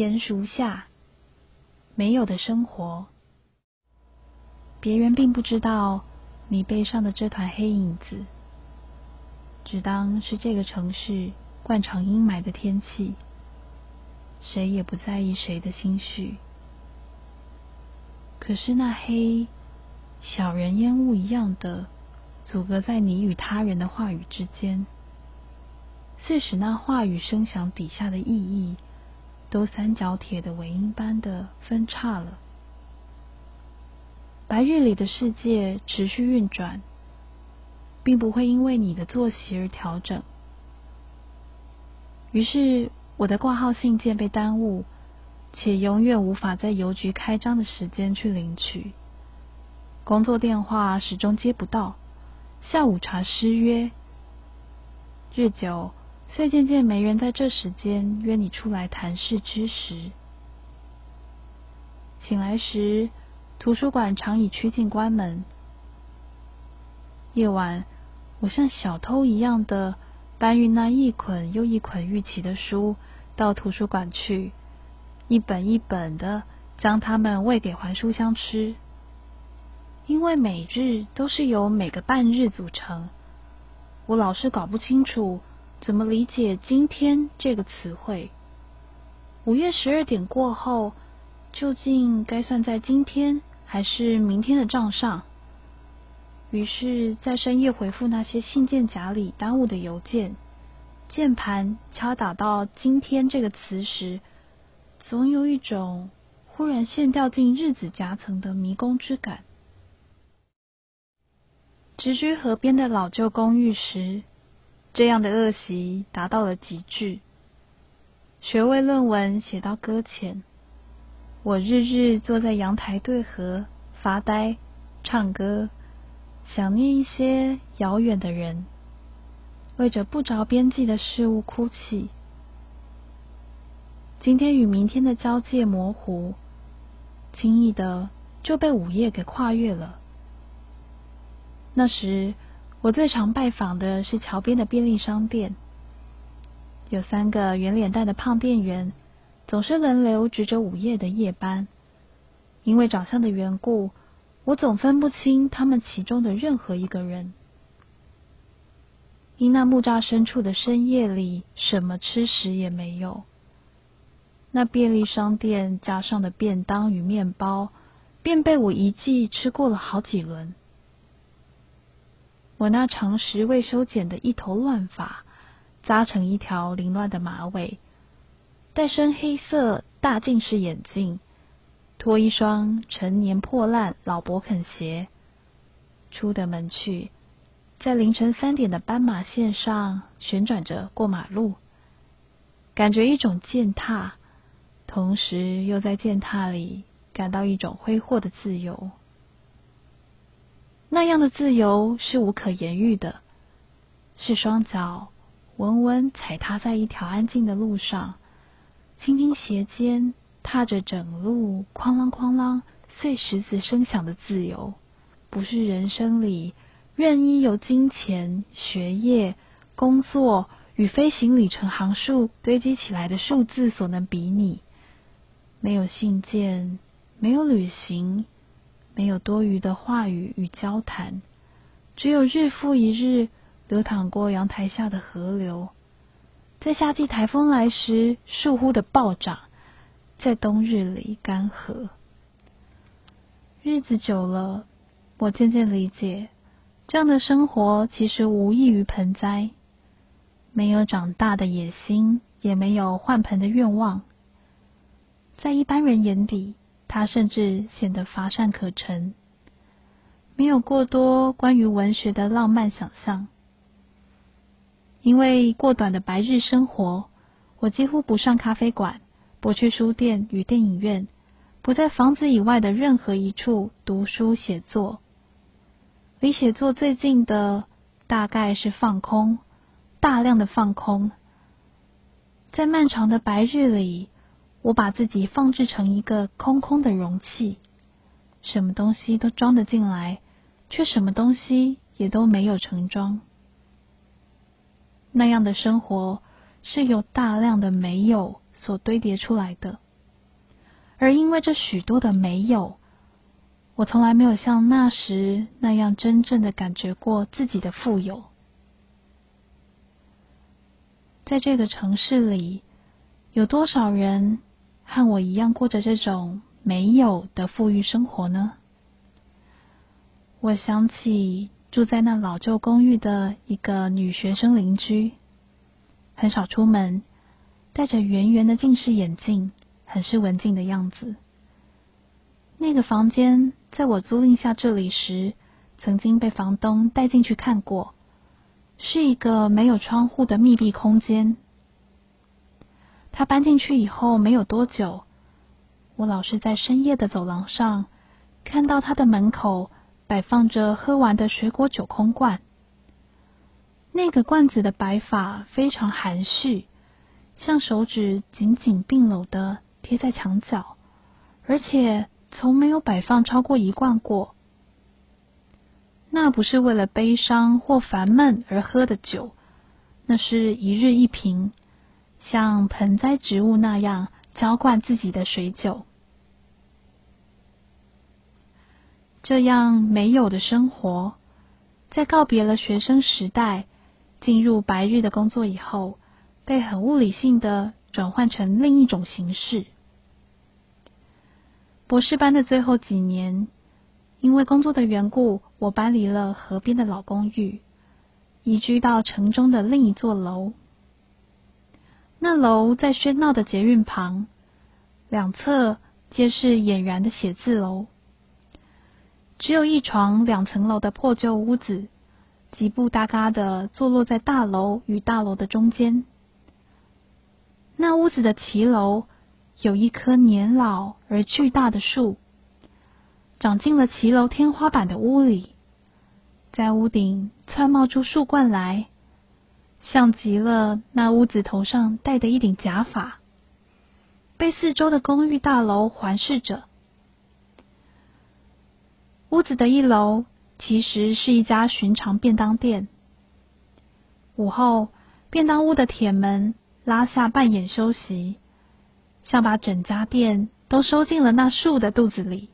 鼹鼠下没有的生活。别人并不知道你背上的这团黑影子，只当是这个城市惯常阴霾的天气，谁也不在意谁的心绪。可是那黑，小人烟雾一样的阻隔在你与他人的话语之间，似使那话语声响底下的意义，都三角铁的尾音般的分叉了。白日里的世界持续运转，并不会因为你的作息而调整。于是，我的挂号信件被耽误，且永远无法在邮局开张的时间去领取。工作电话始终接不到，下午茶失约。日久，遂渐渐没人在这时间约你出来谈事之时。醒来时。图书馆常以曲径关门。夜晚，我像小偷一样的搬运那一捆又一捆玉琪的书到图书馆去，一本一本的将它们喂给还书箱吃。因为每日都是由每个半日组成，我老是搞不清楚怎么理解“今天”这个词汇。午夜十二点过后，究竟该算在今天？还是明天的账上。于是，在深夜回复那些信件夹里耽误的邮件，键盘敲打到“今天”这个词时，总有一种忽然陷掉进日子夹层的迷宫之感。直居河边的老旧公寓时，这样的恶习达到了极致。学位论文写到搁浅。我日日坐在阳台对河发呆、唱歌，想念一些遥远的人，为着不着边际的事物哭泣。今天与明天的交界模糊，轻易的就被午夜给跨越了。那时，我最常拜访的是桥边的便利商店，有三个圆脸蛋的胖店员。总是轮流值着午夜的夜班，因为长相的缘故，我总分不清他们其中的任何一个人。因那木栅深处的深夜里，什么吃食也没有，那便利商店加上的便当与面包，便被我一记吃过了好几轮。我那长时未修剪的一头乱发，扎成一条凌乱的马尾。戴深黑色大近视眼镜，脱一双陈年破烂老伯肯鞋，出的门去，在凌晨三点的斑马线上旋转着过马路，感觉一种践踏，同时又在践踏里感到一种挥霍的自由。那样的自由是无可言喻的，是双脚稳稳踩踏在一条安静的路上。轻轻斜肩踏着整路哐啷哐啷碎石子声响的自由，不是人生里任意由金钱、学业、工作与飞行里程行数堆积起来的数字所能比拟。没有信件，没有旅行，没有多余的话语与交谈，只有日复一日流淌过阳台下的河流。在夏季台风来时，树忽的暴涨；在冬日里干涸。日子久了，我渐渐理解，这样的生活其实无异于盆栽，没有长大的野心，也没有换盆的愿望。在一般人眼底，它甚至显得乏善可陈，没有过多关于文学的浪漫想象。因为过短的白日生活，我几乎不上咖啡馆，不去书店与电影院，不在房子以外的任何一处读书写作。离写作最近的，大概是放空，大量的放空。在漫长的白日里，我把自己放置成一个空空的容器，什么东西都装得进来，却什么东西也都没有盛装。那样的生活是由大量的没有所堆叠出来的。而因为这许多的没有，我从来没有像那时那样真正的感觉过自己的富有。在这个城市里，有多少人和我一样过着这种没有的富裕生活呢？我想起住在那老旧公寓的一个女学生邻居，很少出门，戴着圆圆的近视眼镜。很是文静的样子。那个房间在我租赁下这里时，曾经被房东带进去看过，是一个没有窗户的密闭空间。他搬进去以后没有多久，我老是在深夜的走廊上看到他的门口摆放着喝完的水果酒空罐。那个罐子的摆法非常含蓄，像手指紧紧并拢的。贴在墙角，而且从没有摆放超过一罐过。那不是为了悲伤或烦闷而喝的酒，那是一日一瓶，像盆栽植物那样浇灌自己的水酒。这样没有的生活，在告别了学生时代，进入白日的工作以后，被很物理性的转换成另一种形式。博士班的最后几年，因为工作的缘故，我搬离了河边的老公寓，移居到城中的另一座楼。那楼在喧闹的捷运旁，两侧皆是俨然的写字楼。只有一床两层楼的破旧屋子，几步搭嘎的坐落在大楼与大楼的中间。那屋子的骑楼。有一棵年老而巨大的树，长进了骑楼天花板的屋里，在屋顶窜冒出树冠来，像极了那屋子头上戴的一顶假发，被四周的公寓大楼环视着。屋子的一楼其实是一家寻常便当店。午后，便当屋的铁门拉下半掩休息。像把整家店都收进了那树的肚子里。